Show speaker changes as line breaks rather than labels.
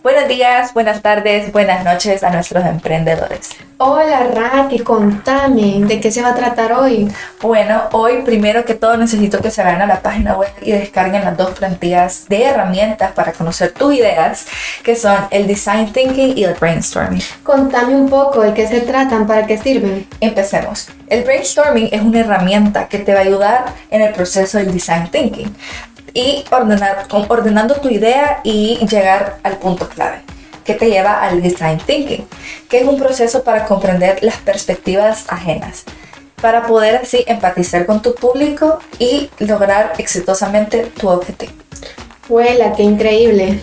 Buenos días, buenas tardes, buenas noches a nuestros emprendedores.
Hola Raquel, contame, ¿de qué se va a tratar hoy?
Bueno, hoy primero que todo necesito que se vayan a la página web y descarguen las dos plantillas de herramientas para conocer tus ideas, que son el Design Thinking y el Brainstorming.
Contame un poco de qué se tratan, para qué sirven.
Empecemos. El Brainstorming es una herramienta que te va a ayudar en el proceso del Design Thinking y ordenar, ordenando tu idea y llegar al punto clave que te lleva al design thinking, que es un proceso para comprender las perspectivas ajenas, para poder así empatizar con tu público y lograr exitosamente tu objetivo.
¡Huela, qué increíble!